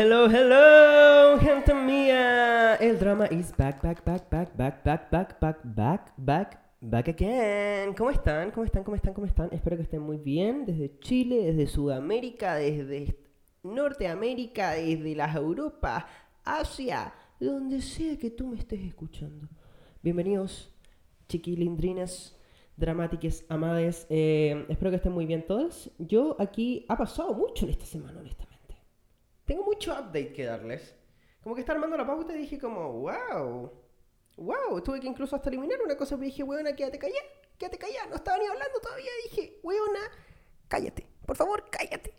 hello, hello, gente mía. El drama is back, back, back, back, back, back, back, back, back, back, back again. ¿Cómo están? ¿Cómo están? ¿Cómo están? ¿Cómo están? Espero que estén muy bien. Desde Chile, desde Sudamérica, desde Norteamérica, desde las Europas, Asia, donde sea que tú me estés escuchando. Bienvenidos, chiquilindrines dramáticas, amades. Eh, espero que estén muy bien todas. Yo aquí ha pasado mucho en esta semana, honestamente. Tengo mucho update que darles. Como que está armando la pauta y dije como, wow. Wow, tuve que incluso hasta eliminar una cosa, pero dije, weona, quédate callada, quédate callada. No estaba ni hablando todavía. Dije, weona, cállate, por favor, cállate.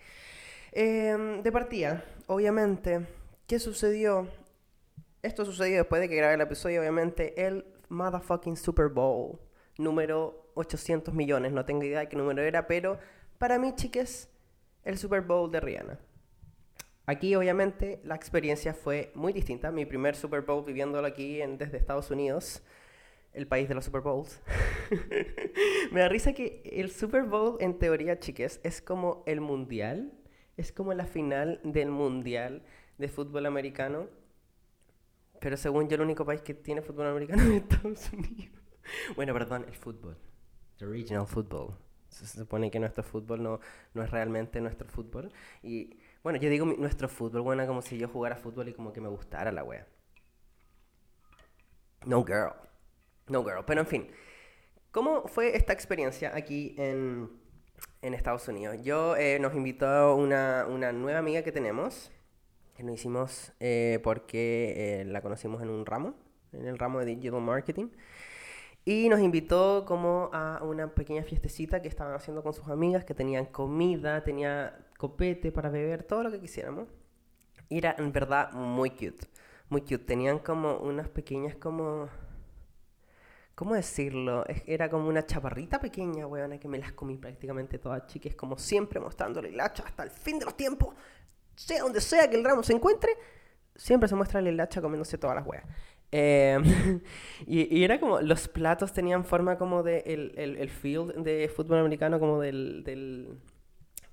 Em, de partida, obviamente, ¿qué sucedió? Esto sucedió después de que grabé el episodio, obviamente, el motherfucking Super Bowl número 800 millones, no tengo idea de qué número era, pero para mí, chiques, el Super Bowl de Rihanna. Aquí, obviamente, la experiencia fue muy distinta. Mi primer Super Bowl viviéndolo aquí en, desde Estados Unidos, el país de los Super Bowls. Me da risa que el Super Bowl, en teoría, chiques, es como el mundial, es como la final del mundial de fútbol americano. Pero según yo, el único país que tiene fútbol americano es Estados Unidos. Bueno, perdón, el fútbol. The regional football. Se supone que nuestro fútbol no, no es realmente nuestro fútbol. Y bueno, yo digo nuestro fútbol, bueno, como si yo jugara fútbol y como que me gustara la wea. No girl. No girl. Pero en fin, ¿cómo fue esta experiencia aquí en, en Estados Unidos? Yo eh, nos invitó una, una nueva amiga que tenemos, que nos hicimos eh, porque eh, la conocimos en un ramo, en el ramo de Digital Marketing. Y nos invitó como a una pequeña fiestecita que estaban haciendo con sus amigas, que tenían comida, tenía copete para beber, todo lo que quisiéramos. Y era en verdad muy cute, muy cute. Tenían como unas pequeñas como... ¿Cómo decirlo? Era como una chaparrita pequeña, weona, que me las comí prácticamente todas, chiques, como siempre mostrándole el hacha hasta el fin de los tiempos. Sea donde sea que el ramo se encuentre, siempre se muestra el hacha comiéndose todas las weas. Em, y, era como, los platos tenían forma como de el, el, field de fútbol americano, como del, del,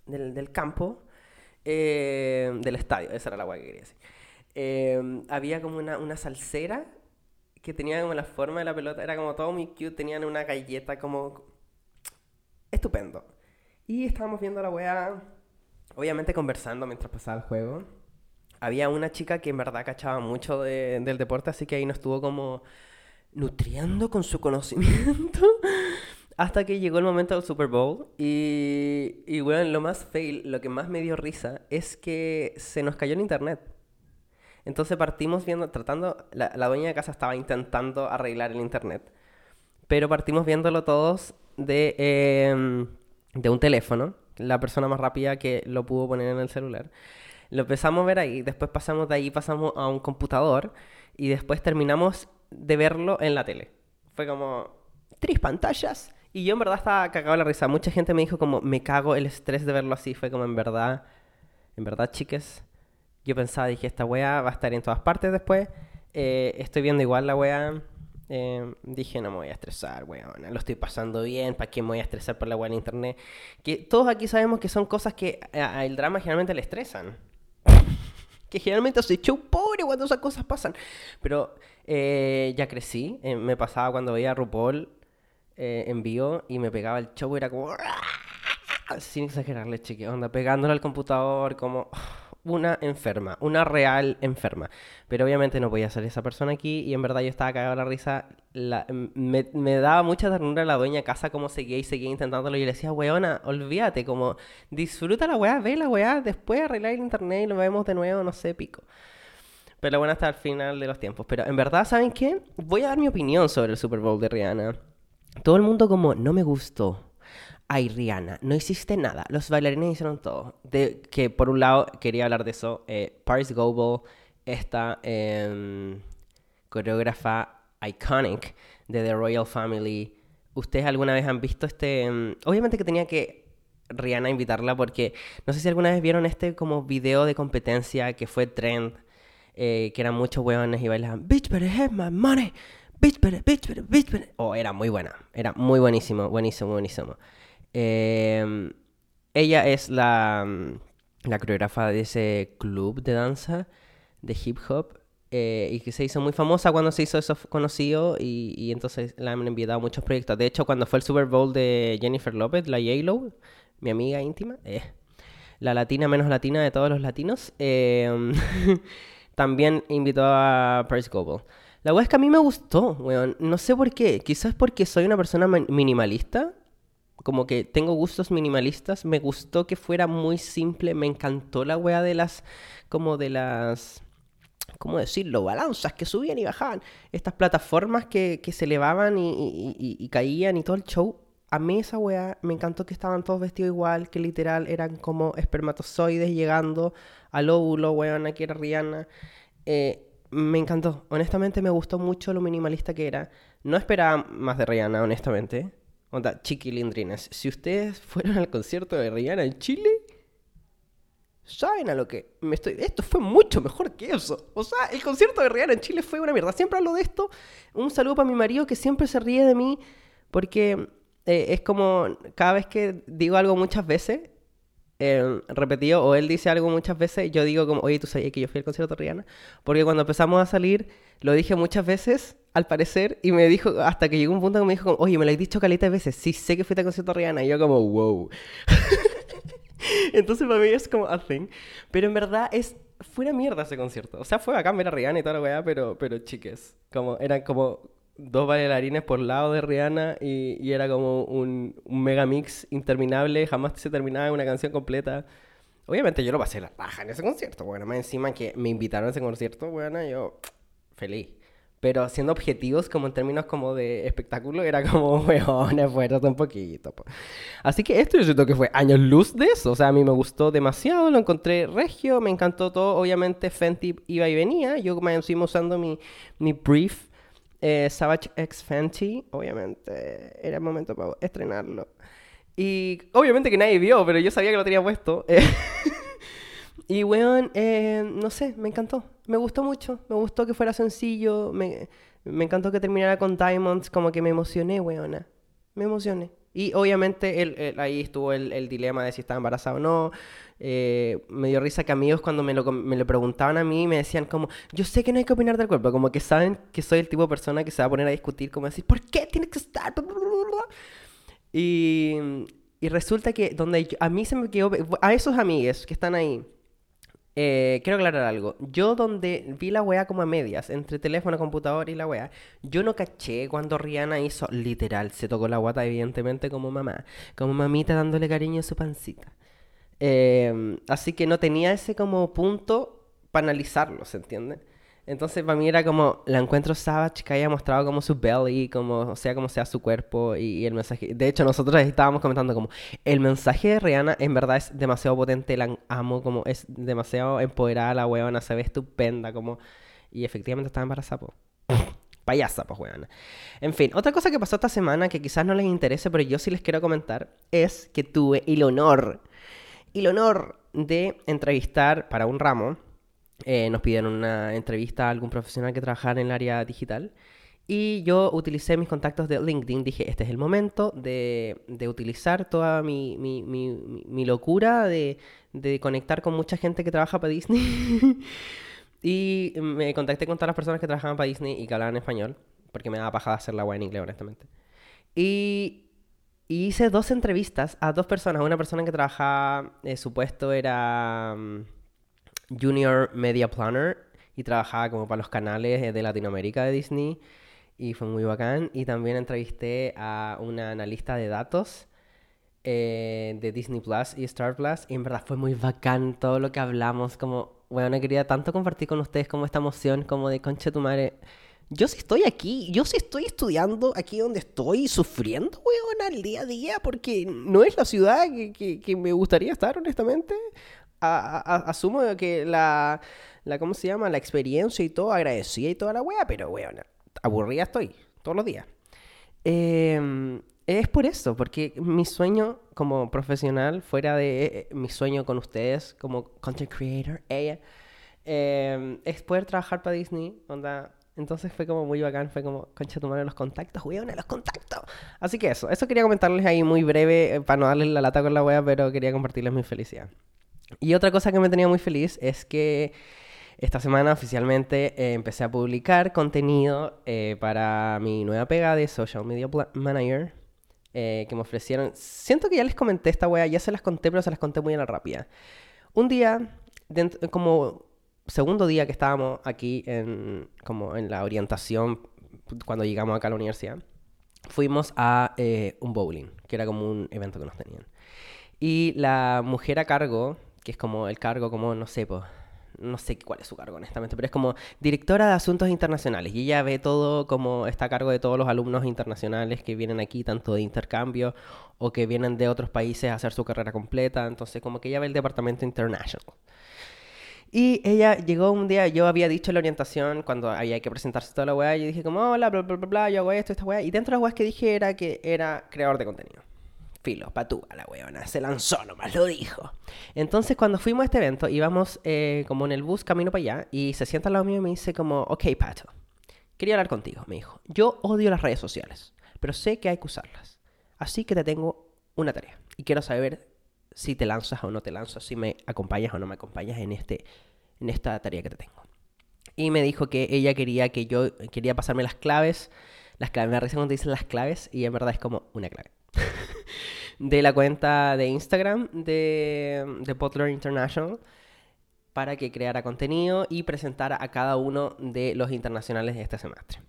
del, campo, em, del estadio, esa era la guay que quería decir. Em, había como una, una salsera que tenía como la forma de la pelota, era como todo muy cute, tenían una galleta como... Estupendo. Y estábamos viendo la weá, obviamente conversando mientras pasaba el juego había una chica que en verdad cachaba mucho del deporte, así que ahí nos estuvo como nutriendo con su conocimiento hasta que llegó el momento del Super Bowl. Y, y bueno, lo más fail, lo que más me dio risa es que se nos cayó el internet. Entonces partimos viendo, tratando, la, dueña de casa estaba intentando arreglar el internet, pero partimos viéndolo todos de, em, de un teléfono, la persona más rápida que lo pudo poner en el celular. Lo empezamos a ver ahí, después pasamos de ahí, pasamos a un computador y después terminamos de verlo en la tele. Fue como tres pantallas y yo en verdad estaba cagado la risa. Mucha gente me dijo como, me cago el estrés de verlo así. Fue como, en verdad, en verdad, chiques, yo pensaba, dije, esta wea va a estar en todas partes después. Eh, estoy viendo igual la wea. Eh, dije, no me voy a estresar, weón. Lo estoy pasando bien. ¿Para qué me voy a estresar por la wea en internet? Que todos aquí sabemos que son cosas que al drama generalmente le estresan que generalmente hace show pobre cuando esas cosas pasan. Pero eh, ya crecí, eh, me pasaba cuando veía a RuPaul eh, en vivo y me pegaba el show, era como... Sin exagerarle, chique, onda, pegándole al computador como una enferma, una real enferma. Pero obviamente no podía ser esa persona aquí y en verdad yo estaba cagado la risa. me, daba mucha ternura la dueña casa como seguía y seguía intentándolo. Y le decía, weona, olvídate, como disfruta la weá, ve la weá, después arreglar el internet y lo vemos de nuevo, no sé, pico. Pero bueno, hasta el final de los tiempos. Pero en verdad, ¿saben qué? Voy a dar mi opinión sobre el Super Bowl de Rihanna. Todo el mundo como, no me gustó ay Rihanna, no hiciste nada, los bailarines hicieron todo. Que por un lado quería hablar de eso, eh, Paris Goebel, esta em, coreógrafa iconic de The Royal Family, ¿ustedes alguna vez han visto este...? Em, obviamente que tenía que Rihanna invitarla porque no sé si alguna vez vieron este como video de competencia que fue trend, eh, que eran muchos huevones y bailaban, bitch better have my money, bitch better, bitch better, bitch better. Oh, era muy buena, era muy buenísimo, buenísimo, buenísimo. Em, ella es la, la coreógrafa de ese club de danza, de hip hop, eh, y que se hizo muy famosa cuando se hizo eso conocido y, y entonces la han enviado a muchos proyectos. De hecho, cuando fue el Super Bowl de Jennifer Lopez, la J-Lo, mi amiga íntima, eh, la latina menos latina de todos los latinos, eh, también invitó a Paris Goebel. La weá es que a mí me gustó, weón. No sé por qué. Quizás porque soy una persona minimalista. Como que tengo gustos minimalistas. Me gustó que fuera muy simple. Me encantó la weá de las... Como de las ¿cómo decirlo? Balanzas que subían y bajaban. Estas plataformas que, que se elevaban y, y, caían y todo el show. A mí esa weá me encantó que estaban todos vestidos igual, que literal eran como espermatozoides llegando al óvulo, weón, aquí era Rihanna. Eh, me encantó, honestamente me gustó mucho lo minimalista que era. No esperaba más de Rihanna, honestamente. Onda, chiquilindrines. Si ustedes fueron al concierto de Rihanna en Chile, saben a lo que me estoy. Esto fue mucho mejor que eso. O sea, el concierto de Rihanna en Chile fue una mierda. Siempre hablo de esto. Un saludo para mi marido que siempre se ríe de mí porque eh, es como cada vez que digo algo muchas veces, eh, repetido, o él dice algo muchas veces, yo digo como, oye, tú sabías que yo fui al concierto de Rihanna. Porque cuando empezamos a salir, lo dije muchas veces, al parecer, y me dijo, hasta que llegó un punto que me dijo, oye, me lo he dicho caleta veces, sí sé que fuiste al concierto de Rihanna. Y yo como, wow. Entonces para mí es como a thing. Pero en verdad es fue una mierda ese concierto. O sea, fue acá ver a Rihanna y toda la weá, pero, pero chiques. Como, eran como dos bailarines por lado de Rihanna y, y era como un, un, mega mix interminable. Jamás se terminaba una canción completa. Obviamente yo lo pasé la paja en ese concierto. Bueno, más encima que me invitaron a ese concierto, bueno, yo feliz. Pero siendo objetivos, como en términos como de espectáculo, era como, weón, esfuerzo un poquito. Así que esto yo siento que fue años luz de eso. O sea, a mí me gustó demasiado, lo encontré regio, me encantó todo. Obviamente Fenty iba y venía. Yo me encima usando mi, mi brief eh, Savage X Fenty. Obviamente era el momento para estrenarlo. Y obviamente que nadie vio, pero yo sabía que lo tenía puesto. Y, weón, eh, no sé, me encantó. Me gustó mucho. Me gustó que fuera sencillo. Me, me encantó que terminara con Diamonds. Como que me emocioné, weona. Me emocioné. Y obviamente él, ahí estuvo el, el, dilema de si estaba embarazada o no. Eh, me dio risa que amigos cuando me lo, me lo preguntaban a mí me decían como, yo sé que no hay que opinar del cuerpo, como que saben que soy el tipo de persona que se va a poner a discutir, como decir, ¿por qué tiene que estar? Y, y resulta que donde a mí se me quedó, a esos amigos que están ahí, eh, quiero aclarar algo. Yo donde vi la weá como a medias, entre teléfono, computador y la weá, yo no caché cuando Rihanna hizo, literal, se tocó la guata evidentemente como mamá, como mamita dándole cariño a su pancita. Eh, así que no tenía ese como punto para analizarlo, ¿se entiende? Entonces para mí era como, la encuentro Savage que haya mostrado como su belly, como, sea, como sea su cuerpo y, el mensaje. De hecho, nosotros estábamos comentando como, el mensaje de Rihanna en verdad es demasiado potente, la amo, como es demasiado empoderada la weona, se ve estupenda, como... Y efectivamente estaba embarazada, po. Payasa, pues, weona. En fin, otra cosa que pasó esta semana que quizás no les interese, pero yo sí les quiero comentar, es que tuve el honor, el honor de entrevistar para un ramo eh, nos pidieron una entrevista a algún profesional que trabajara en el área digital. Y yo utilicé mis contactos de LinkedIn. Dije, este es el momento de, de utilizar toda mi, mi, mi, locura de, de, conectar con mucha gente que trabaja para Disney. y me contacté con todas las personas que trabajaban para Disney y que hablaban español. Porque me daba paja hacer la web en inglés, honestamente. Y, y, hice dos entrevistas a dos personas. Una persona que trabajaba, eh, su puesto era... Mm, Junior Media Planner y trabajaba como para los canales de Latinoamérica de Disney y fue muy bacán. Y también entrevisté a una analista de datos eh, de Disney Plus y Star Plus y en verdad fue muy bacán todo lo que hablamos. Como, bueno, quería tanto compartir con ustedes como esta emoción como de concha tu madre. Yo sí estoy aquí, yo sí estoy estudiando aquí donde estoy, sufriendo, weón, al día a día, porque no es la ciudad que, que me gustaría estar, honestamente asumo que la, la, ¿cómo se llama? La experiencia y todo, agradecida y toda la wea, pero weón, aburrida estoy todos los días. Em, es por eso, porque mi sueño como profesional, fuera de eh, mi sueño con ustedes como content creator, ella, em, es poder trabajar para Disney, onda. Entonces fue como muy bacán, fue como, concha tu los contactos, weón, los contactos. Así que eso, eso quería comentarles ahí muy breve, eh, para no darles la lata con la wea, pero quería compartirles mi felicidad. Y otra cosa que me tenía muy feliz es que esta semana oficialmente eh, empecé a publicar contenido eh, para mi nueva pega de Social Media Manager eh, que me ofrecieron. Siento que ya les comenté esta wea, ya se las conté, pero se las conté muy a la rápida. Un día, como segundo día que estábamos aquí en, como en la orientación, cuando llegamos acá a la universidad, fuimos a un bowling, que era como un evento que nos tenían. Y la mujer a cargo, que es como el cargo, como, no sé, pues no sé cuál es su cargo honestamente, pero es como directora de asuntos internacionales. Y ella ve todo como está a cargo de todos los alumnos internacionales que vienen aquí, tanto de intercambio o que vienen de otros países a hacer su carrera completa, entonces como que ella ve el departamento international. Y ella llegó un día, yo había dicho la orientación cuando había que presentarse toda la weá, y dije como, hola, bla, bla, bla, bla, yo hago esto, esta weá, y dentro de las weas que dije era que era creador de contenido filo, patúa la weona, se lanzó nomás, lo dijo. Entonces cuando fuimos a este evento, íbamos eh, como en el bus camino para allá y se sienta al lado mío y me dice como, ok Pato, quería hablar contigo, me dijo. Yo odio las redes sociales, pero sé que hay que usarlas. Así que te tengo una tarea y quiero saber si te lanzas o no te lanzas, si me acompañas o no me acompañas en, este, en esta tarea que te tengo. Y me dijo que ella quería que yo, quería pasarme las claves, las claves, me risa cuando dicen las claves y en verdad es como una clave. de la cuenta de Instagram de, de Butler International para que creara contenido y presentara a cada uno de los internacionales de este semestre.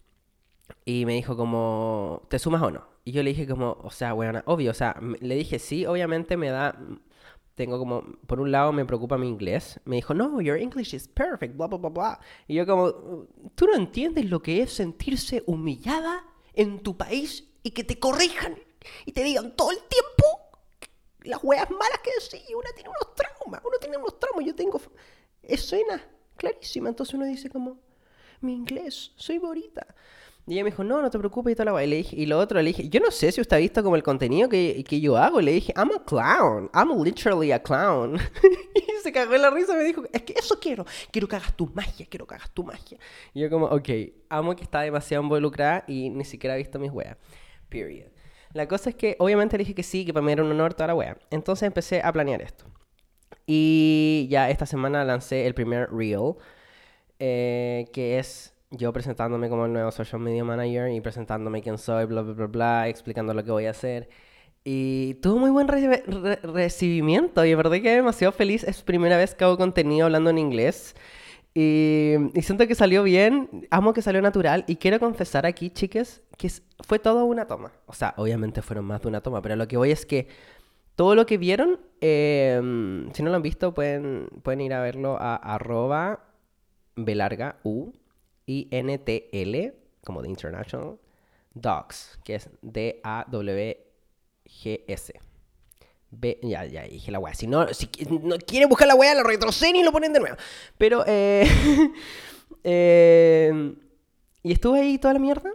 Y me dijo como, ¿te sumas o no? Y yo le dije como, o sea, bueno, obvio, o sea, le dije sí, obviamente me da, tengo como, por un lado me preocupa mi inglés. Me dijo, no, your English is perfect, bla, bla, bla, bla. Y yo como, ¿tú no entiendes lo que es sentirse humillada en tu país y que te corrijan y te digan todo el tiempo las weas malas que decís. Uno tiene unos traumas, uno tiene unos traumas. Yo tengo escenas clarísimas. Entonces uno dice como, mi inglés, soy bonita. Y ella me dijo, no, no te preocupes y toda la. Y, le dije, y lo otro le dije, yo no sé si usted ha visto como el contenido que, que yo hago. Le dije, I'm a clown. I'm literally a clown. y se cagó en la risa y me dijo, es que eso quiero. Quiero que hagas tu magia, quiero que hagas tu magia. Y yo como, ok, amo que está demasiado involucrada y ni siquiera ha visto mis weas. Period. La cosa es que obviamente le dije que sí, que para mí era un honor toda la wea. Entonces empecé a planear esto. Y ya esta semana lancé el primer reel, eh, que es yo presentándome como el nuevo social media manager y presentándome quién soy, bla, bla, bla, explicando lo que voy a hacer. Y tuvo muy buen recibimiento y de verdad que demasiado feliz. Es primera vez que hago contenido hablando en inglés. Y, siento que salió bien, amo que salió natural y quiero confesar aquí, chicas, que fue todo una toma. O sea, obviamente fueron más de una toma, pero lo que voy es que todo lo que vieron, em, si no lo han visto, pueden, pueden ir a verlo a arroba belarga u i n t l como de international dogs, que es d a w g s. Ya, ya dije la. Si no, si no quiere buscar la weá, la retroceden y lo ponen de nuevo. Pero, eh, eh, y estuve ahí toda la mierda.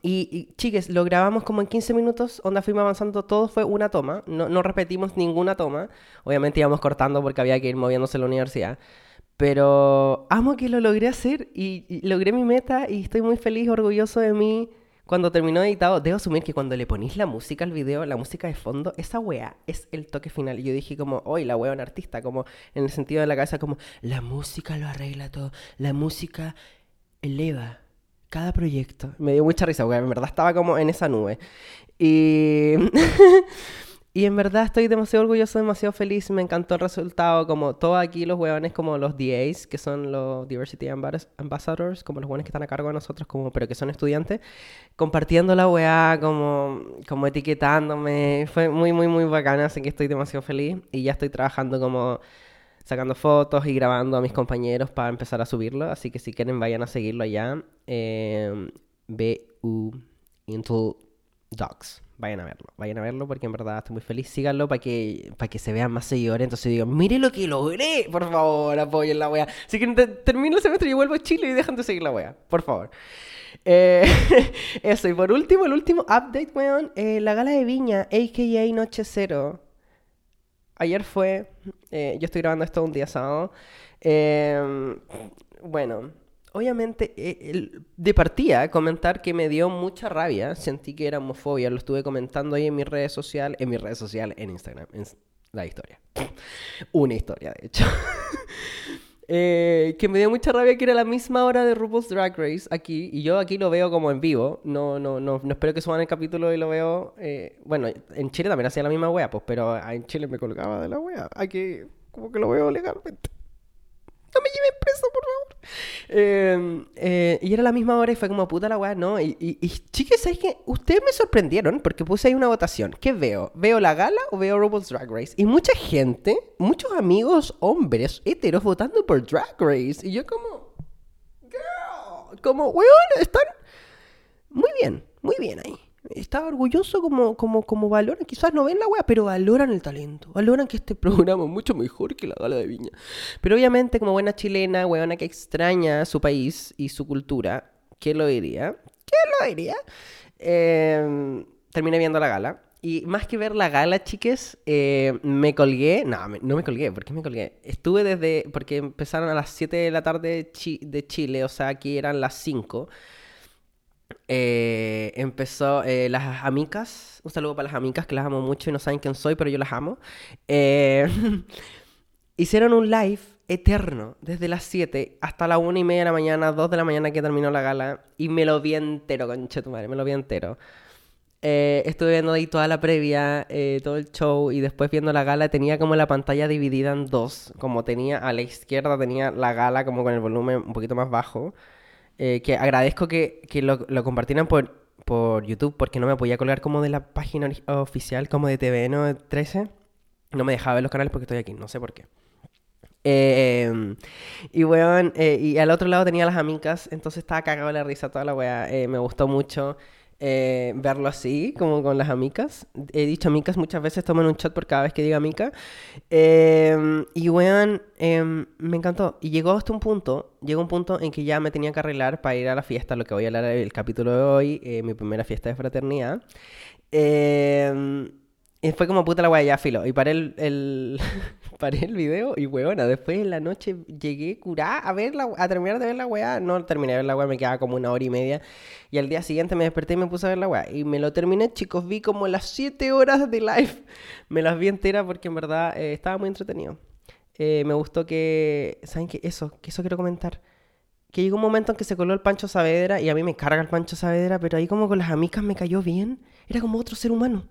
Y, y, chiques, lo grabamos como en 15 minutos, onda fuimos avanzando, todo fue una toma, no, no repetimos ninguna toma, obviamente íbamos cortando porque había que ir moviéndose en la universidad, pero amo que lo logré hacer y, logré mi meta y estoy muy feliz, orgulloso de mí. Cuando terminó editado, debo asumir que cuando le ponís la música al video, la música de fondo, esa wea es el toque final. Y yo dije como, hoy la wea un artista, como en el sentido de la cabeza, como, la música lo arregla todo, la música eleva cada proyecto. Me dio mucha risa, porque en verdad estaba como en esa nube. Y... Y en verdad estoy demasiado orgulloso, demasiado feliz. Me encantó el resultado. Como todos aquí los huevones, como los DAs, que son los Diversity Ambassadors, como los huevones que están a cargo de nosotros, como, pero que son estudiantes, compartiendo la weá, como, como etiquetándome. Fue muy, muy, muy bacana. Así que estoy demasiado feliz. Y ya estoy trabajando como sacando fotos y grabando a mis compañeros para empezar a subirlo. Así que si quieren, vayan a seguirlo allá. Eh, BU Intel Dogs vayan a verlo, vayan a verlo porque en verdad estoy muy feliz. Síganlo para que, para que se vean más seguidores. Entonces digo, mire lo que logré, por favor, apoyen la wea. Así que termino el semestre y vuelvo a Chile y dejan de seguir la wea, por favor. Eh, eso, y por último, el último update, weón, eh, la gala de Viña, a.k.a. Noche Cero. Ayer fue, eh, yo estoy grabando esto un día sábado. bueno, obviamente, eh, de partida, comentar que me dio mucha rabia, sentí que era homofobia, lo estuve comentando ahí en mis redes sociales, en mis redes sociales, en Instagram, la historia. Una historia, de hecho. Eh, que me dio mucha rabia que era la misma hora de RuPaul's Drag Race aquí. Y yo aquí lo veo como en vivo. No, no, no, no espero que suban el capítulo y lo veo. Eh, bueno, en Chile también hacía la misma wea, pues, pero en Chile me colgaba de la wea. Aquí, como que lo veo legalmente. No me lleven preso, por favor. Em, eh, y era la misma hora y fue como puta la weá, ¿no? Y, y, chiques, ¿sabes qué? Ustedes me sorprendieron porque puse ahí una votación. ¿Qué veo? ¿Veo la gala o veo RuPaul's Drag Race? Y mucha gente, muchos amigos hombres heteros votando por Drag Race. Y yo como... Girl, como, weón, están muy bien, muy bien ahí estaba orgulloso como, como, como valoran, quizás no ven la weá, pero valoran el talento, valoran que este programa es mucho mejor que la gala de Viña. Pero obviamente como buena chilena, weona que extraña su país y su cultura, ¿qué lo diría? ¿Qué lo diría? Em, terminé viendo la gala. Y más que ver la gala, chiques, eh, me colgué. No, no me colgué. ¿Por qué me colgué? Estuve desde. Porque empezaron a las 7 de la tarde de Chile, o sea, aquí eran las 5. Eh, empezó eh, las amigas, un saludo para las amigas que las amo mucho y no saben quién soy, pero yo las amo. Eh, hicieron un live eterno, desde las 7 hasta la 1 y media de la mañana, 2 de la mañana que terminó la gala, y me lo vi entero, conche tu madre, me lo vi entero. estuve viendo ahí toda la previa, todo el show, y después viendo la gala tenía como la pantalla dividida en dos, como tenía a la izquierda tenía la gala como con el volumen un poquito más bajo eh, que agradezco que, que lo, compartieran por, por YouTube porque no me podía colgar como de la página oficial, como de TVN 13. No me dejaba ver los canales porque estoy aquí, no sé por qué. Eh, y weón, eh, y al otro lado tenía las amigas, entonces estaba cagado la risa toda la weá. Eh, me gustó mucho. Eh, verlo así, como con las amigas. He dicho amigas muchas veces, tomen un chat por cada vez que diga amiga. Em, y weón, em, me encantó. Y llegó hasta un punto, llegó un punto en que ya me tenía que arreglar para ir a la fiesta, lo que voy a hablar el capítulo de hoy, eh, mi primera fiesta de fraternidad. Eh, y fue como puta la weá, ya filo. Y paré el, el paré el video y weona, después en la noche llegué curada a ver a terminar de ver la weá. No terminé de ver la weá, me quedaba como una hora y media. Y al día siguiente me desperté y me puse a ver la weá. Y me lo terminé, chicos, vi como las 7 horas de live. Me las vi enteras porque en verdad eh, estaba muy entretenido. Eh, me gustó que, ¿saben qué? Eso, que eso quiero comentar. Que llegó un momento en que se coló el Pancho Saavedra y a mí me carga el Pancho Saavedra, pero ahí como con las amigas me cayó bien. Era como otro ser humano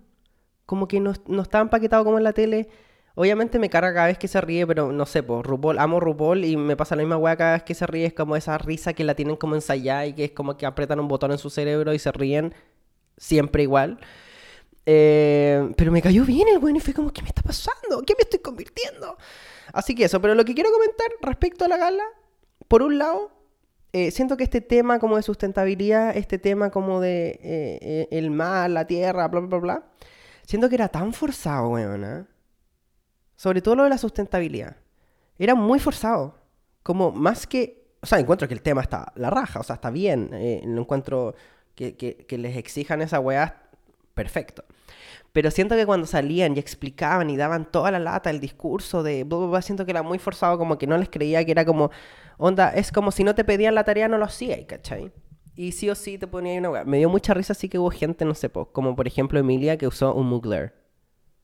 como que no, no empaquetado como en la tele. Obviamente me carga cada vez que se ríe, pero no sé, pues RuPaul, amo RuPaul y me pasa la misma weá cada vez que se ríe, es como esa risa que la tienen como ensayada y que es como que apretan un botón en su cerebro y se ríen siempre igual. Eh, pero me cayó bien el bueno y fue como, ¿qué me está pasando? ¿Qué me estoy convirtiendo? Así que eso, pero lo que quiero comentar respecto a la gala, por un lado, eh, siento que este tema como de sustentabilidad, este tema como de eh, el mar, la tierra, bla, bla, bla, Siento que era tan forzado, weón. ¿eh? Sobre todo lo de la sustentabilidad. Era muy forzado. Como más que. O sea, encuentro que el tema está la raja, o sea, está bien. Eh, lo encuentro que, que, les exijan esa weá, perfecto. Pero siento que cuando salían y explicaban y daban toda la lata, el discurso de. Siento que era muy forzado, como que no les creía que era como. Onda, es como si no te pedían la tarea, no lo hacía, ¿cachai? Y sí o sí te ponía una weá. Me dio mucha risa así que hubo gente, no sé, como por ejemplo Emilia que usó un mugler.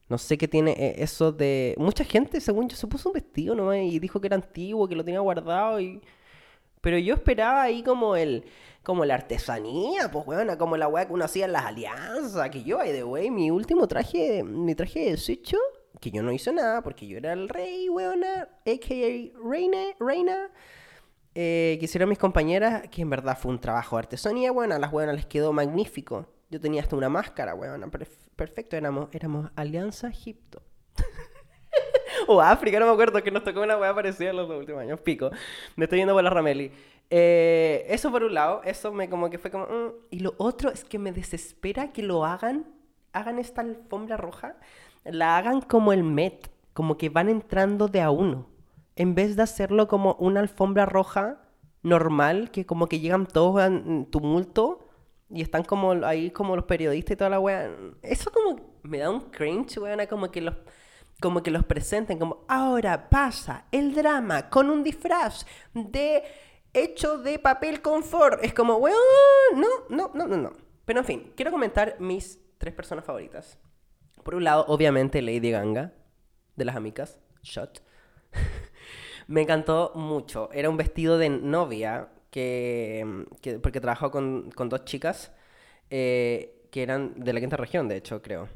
No sé qué tiene eh, eso de... Mucha gente, según yo, se puso un vestido nomás y dijo que era antiguo, que lo tenía guardado y... Pero yo esperaba ahí como el... Como la artesanía, pues, weón, como la weá que uno hacía en las alianzas. Que yo, by the way, mi último traje, mi traje de desecho, que yo no hice nada porque yo era el rey, weona, a.k.a. reina, reina eh, que hicieron mis compañeras, que en verdad fue un trabajo de artesanía, bueno, a las buenas les quedó magnífico. Yo tenía hasta una máscara, weón, perfecto, éramos, éramos Alianza Egipto. o África, no me acuerdo, que nos tocó una weá parecida en los dos últimos años, pico. Me estoy yendo por la Rameli. Eh, eso por un lado, eso me como que fue como... Mm. Y lo otro es que me desespera que lo hagan, hagan esta alfombra roja, la hagan como el Met, como que van entrando de a uno en vez de hacerlo como una alfombra roja normal, que como que llegan todos en tumulto y están como ahí como los periodistas y toda la weá. Eso como me da un cringe, weón, como que los como que los presenten como ahora pasa el drama con un disfraz de hecho de papel confort. Es como, weón, no, no, no, no, no. Pero en fin, quiero comentar mis tres personas favoritas. Por un lado, obviamente Lady Ganga. de las amigas, shot. me encantó mucho. Era un vestido de novia que, que porque trabajó con, con dos chicas eh, que eran de la quinta región, de hecho, creo.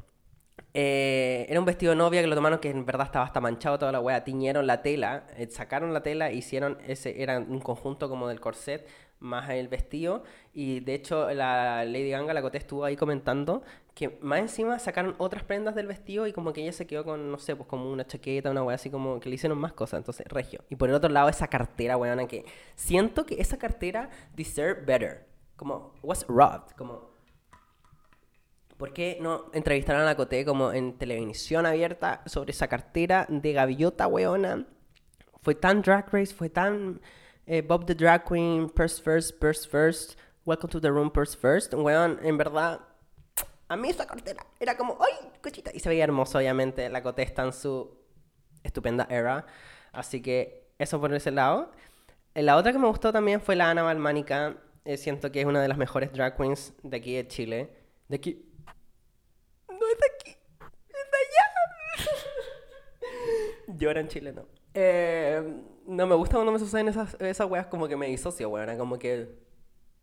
Eh, era un vestido de novia que lo tomaron que en verdad estaba hasta manchado toda la wea. Tiñeron la tela, eh, sacaron la tela, hicieron ese, era un conjunto como del corset más el vestido. Y de hecho, la Lady Ganga, la Coté, estuvo ahí comentando que más encima sacaron otras prendas del vestido y como que ella se quedó con, no sé, pues como una chaqueta, una wea así como que le hicieron más cosas. Entonces, regio. Y por el otro lado, esa cartera, weona, que siento que esa cartera deserve better. Como, was robbed. Como ¿Por qué no entrevistaron a la Coté como en televisión abierta sobre esa cartera de gaviota weona? Fue tan Drag Race, fue tan eh, Bob the Drag Queen, Purse First, Purse First, Welcome to the Room, Purse First. Weón, en verdad, a mí esa cartera era como, ¡ay, cochita! Y se veía hermoso, obviamente. La Coté está en su estupenda era. Así que eso por ese lado. La otra que me gustó también fue la Ana Balmánica. Eh, siento que es una de las mejores drag queens de aquí de Chile. De aquí, Llora en chileno. Eh, no me gusta cuando me suceden esas, esas weas como que me disocio, weón. Como que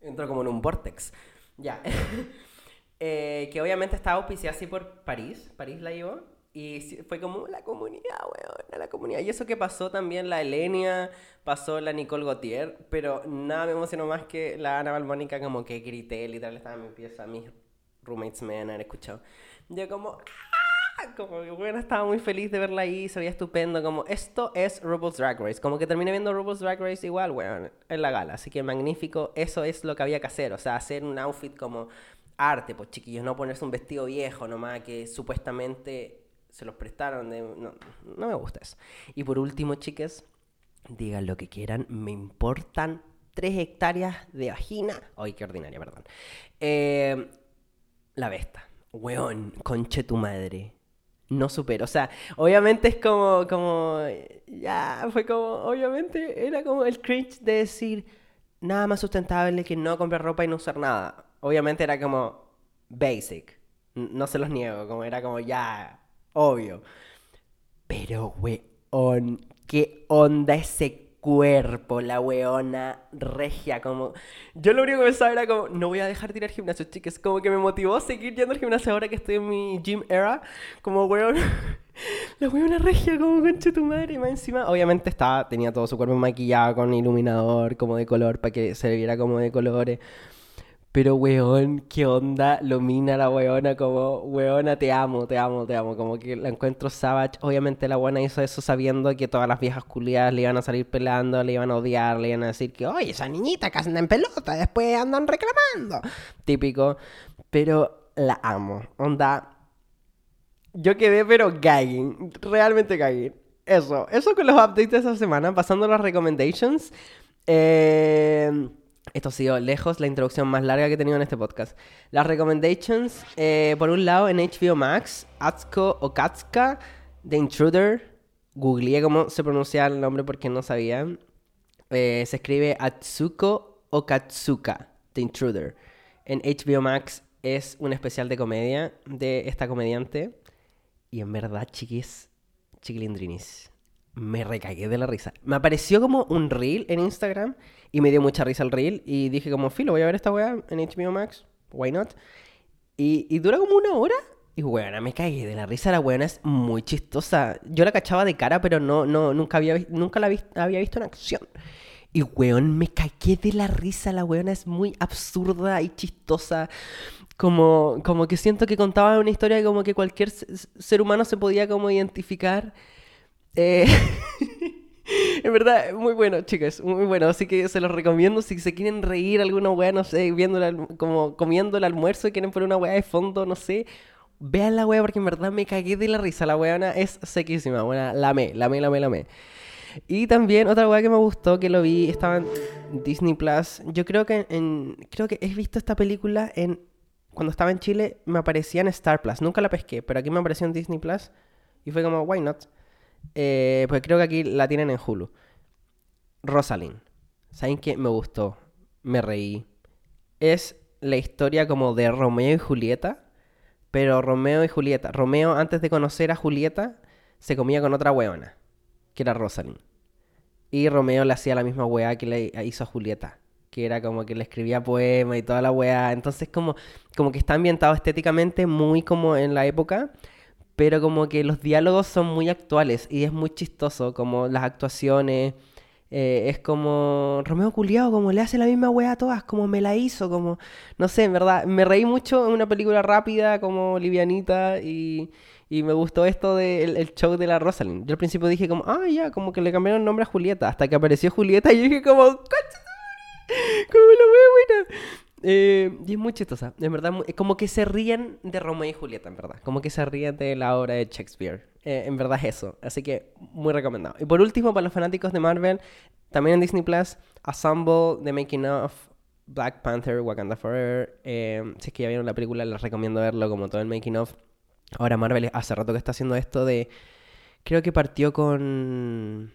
entro como en un vortex. Ya. eh, que obviamente estaba auspiciada así por París. París la llevó. Y fue como la comunidad, weón, la comunidad. Y eso que pasó también la Elenia, pasó la Nicole Gautier, pero nada me emocionó más que la Ana Balmónica como que grité, literal estaba en mi pieza, mis roommates me han escuchado. Yo como, como que bueno, estaba muy feliz de verla ahí, se veía estupendo, como esto es RuPaul's Drag Race, como que terminé viendo RuPaul's Drag Race igual, bueno, en la gala, así que magnífico, eso es lo que había que hacer, o sea, hacer un outfit como arte, pues chiquillos, no ponerse un vestido viejo nomás que supuestamente se los prestaron, no, no me gusta eso. Y por último, chiques, digan lo que quieran, me importan tres hectáreas de vagina, ay, qué ordinaria, perdón. Eh, la besta. Weón, conche tu madre no supero. O sea, obviamente es como, como, ya, fue como, obviamente era como el cringe de decir, nada más sustentable que no comprar ropa y no usar nada. Obviamente era como basic, no se los niego, como era como ya, obvio. Pero, weón, ¿qué onda ese cuerpo, la weona regia, como... Yo lo único que pensaba era como, no voy a dejar de ir al gimnasio, chicas, como que me motivó a seguir yendo al gimnasio ahora que estoy en mi gym era, como weón, la weona regia, como concha tu madre, y más encima, obviamente estaba, tenía todo su cuerpo maquillado con iluminador, como de color, para que se viera como de colores. Pero, weón, ¿qué onda? Lo mina la weona como, weona, te amo, te amo, te amo. Como que la encuentro savage. Obviamente la buena hizo eso sabiendo que todas las viejas culiadas le iban a salir pelando, le iban a odiar, le iban a decir que, oye, esa niñita que anda en pelota, después andan reclamando. Típico. Pero la amo. Onda. Yo quedé, pero gagging. Realmente gagging. Eso. Eso con los updates de esa semana. Pasando las recommendations. Eh esto ha sido lejos la introducción más larga que he tenido en este podcast. Las recommendations, eh, por un lado en HBO Max, Atsuko Okatsuka, The Intruder. Googleé cómo se pronuncia el nombre porque no sabía. Eh, se escribe Atsuko Okatsuka, The Intruder. En HBO Max es un especial de comedia de esta comediante. Y en verdad, chiquis, chiquilindrinis, me recagué de la risa. Me apareció como un reel en Instagram y me dio mucha risa el reel. Y dije como, filo, voy a ver esta weá en HBO Max. Why not? Y, y dura como una hora. Y weona, me cagué de la risa. La weona es muy chistosa. Yo la cachaba de cara, pero no, no, nunca había, nunca la había visto en acción. Y weón, me cagué de la risa. La weona es muy absurda y chistosa. Como, como que siento que contaba una historia como que cualquier ser humano se podía como identificar. Eh... en verdad, muy bueno, chicas, muy bueno. Así que se los recomiendo si se quieren reír alguna weá, no sé, viendo como comiendo el almuerzo y quieren poner una weá de fondo, no sé. Vean la weá porque en verdad me cagué de la risa. La weá es sequísima, buena, la me, la me, la me, la me. Y también otra weá que me gustó, que lo vi, estaba en Disney Plus. Yo creo que en, creo que he visto esta película en cuando estaba en Chile me aparecía en Star Plus. Nunca la pesqué, pero aquí me apareció en Disney Plus y fue como why not. Eh, pues creo que aquí la tienen en Hulu. Rosalind. ¿Saben qué? Me gustó. Me reí. Es la historia como de Romeo y Julieta. Pero Romeo y Julieta. Romeo, antes de conocer a Julieta, se comía con otra weona, que era Rosalind. Y Romeo le hacía la misma weá que le hizo a Julieta, que era como que le escribía poemas y toda la weá. Entonces como, como que está ambientado estéticamente muy como en la época, pero como que los diálogos son muy actuales y es muy chistoso, como las actuaciones. Eh, es como Romeo Culiao, como le hace la misma weá a todas, como me la hizo, como, no sé, en verdad, me reí mucho en una película rápida, como livianita, y, y me gustó esto del el show de la Rosalind. Yo al principio dije como, ah, ya, como que le cambiaron nombre a Julieta, hasta que apareció Julieta y yo dije como, como la wea buena. Eh, y es muy chistosa, en verdad, es como que se ríen de Romeo y Julieta, en verdad, como que se ríen de la obra de Shakespeare. Eh, en verdad es eso, así que muy recomendado. Y por último, para los fanáticos de Marvel, también en Disney Plus, Assemble The Making of Black Panther Wakanda Forever. Eh, si es que ya vieron la película, les recomiendo verlo como todo el making of. Ahora Marvel hace rato que está haciendo esto de... Creo que partió con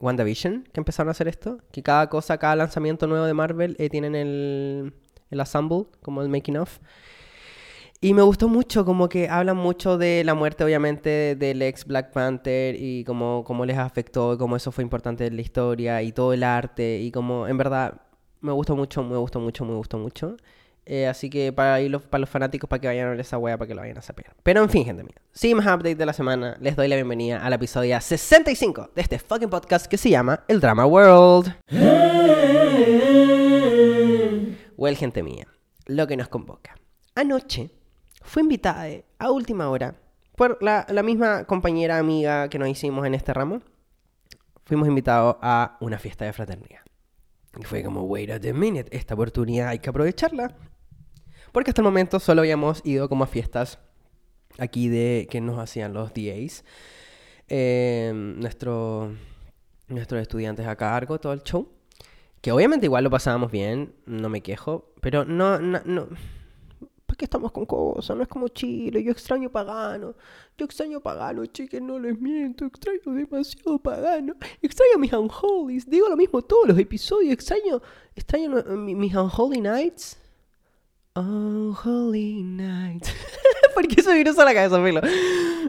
WandaVision, que empezaron a hacer esto. Que cada cosa, cada lanzamiento nuevo de Marvel eh, tienen el, el Assemble, como el making of. Y me gustó mucho, como que hablan mucho de la muerte, obviamente, del ex Black Panther y cómo, cómo les afectó y cómo eso fue importante en la historia y todo el arte. Y como, en verdad, me gustó mucho, me gustó mucho, me gustó mucho. Eh, así que para, los, para los fanáticos, para que vayan a ver esa wea, para que lo vayan a saber. Pero en fin, gente mía. Sin más update de la semana, les doy la bienvenida al episodio 65 de este fucking podcast que se llama El Drama World. Well, gente mía, lo que nos convoca. Anoche fui invitada a última hora por la, la misma compañera amiga que nos hicimos en este ramo. Fuimos invitados a una fiesta de fraternidad. Y fue como, wait a minute, esta oportunidad hay que aprovecharla. Porque hasta el momento solo habíamos ido como a fiestas aquí de que nos hacían los DAs. Eh, nuestro, nuestros estudiantes a cargo, todo el show. Que obviamente igual lo pasábamos bien, no me quejo, pero no, no, no. ¿Para qué estamos con cosas? No es como Chile, yo extraño pagano. Yo extraño pagano, chicas, no les miento, extraño demasiado pagano. Extraño mis unholies, digo lo mismo todos los episodios, extraño, extraño mis unholy nights. Oh, holy night. ¿Por qué se a la cabeza, Filo?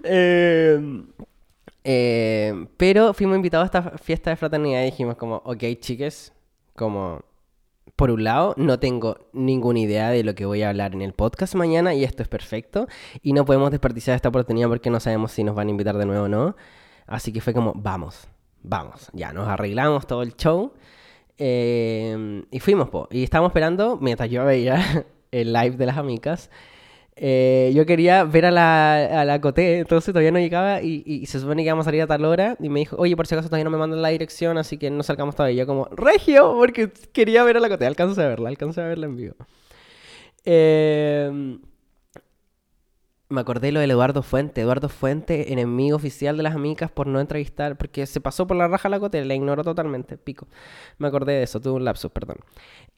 Eh, eh, pero fuimos invitados a esta fiesta de fraternidad y dijimos como, ok, chiques, como, por un lado, no tengo ninguna idea de lo que voy a hablar en el podcast mañana y esto es perfecto. Y no podemos desperdiciar esta oportunidad porque no sabemos si nos van a invitar de nuevo o no. Así que fue como, vamos, vamos. Ya nos arreglamos todo el show. Eh, y fuimos, po. Y estábamos esperando mientras yo veía el live de las amigas. Eh, yo quería ver a la, a la Coté, entonces todavía no llegaba y, se supone que íbamos a salir a tal hora y me dijo, oye, por si acaso todavía no me mandan la dirección, así que no salgamos todavía. Yo como, Regio, porque quería ver a la Coté, alcancé a verla, alcancé a verla en vivo. Eh, me acordé lo del Eduardo Fuente. Eduardo Fuente, enemigo oficial de las amigas por no entrevistar, porque se pasó por la raja la Coté, la ignoró totalmente, pico. Me acordé de eso, tuve un lapsus, perdón.